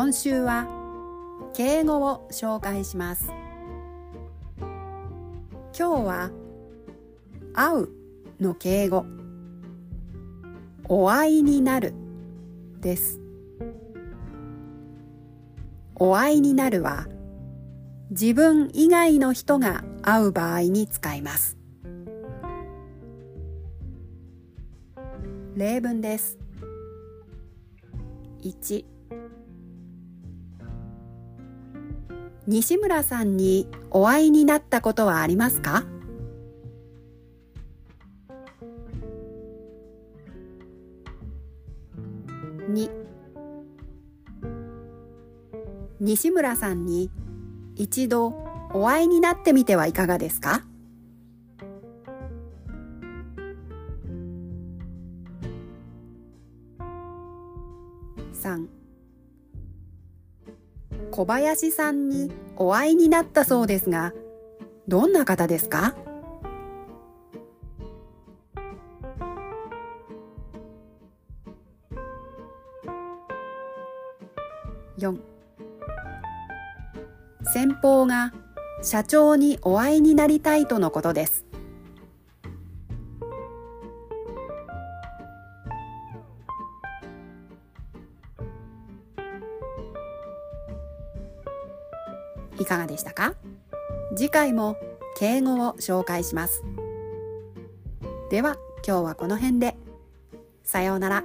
今週は敬語を紹介します。今日は会うの敬語。お会いになる。です。お会いになるは自分以外の人が会う場合に使います。例文です。1西村さんにお会いになったことはありますか？2西村さんに一度お会いになってみてはいかがですか？3小林さんにお会いになったそうですがどんな方ですか？4先方が社長にお会いになりたいとのことです。いかがでしたか？次回も敬語を紹介します。では今日はこの辺で。さようなら。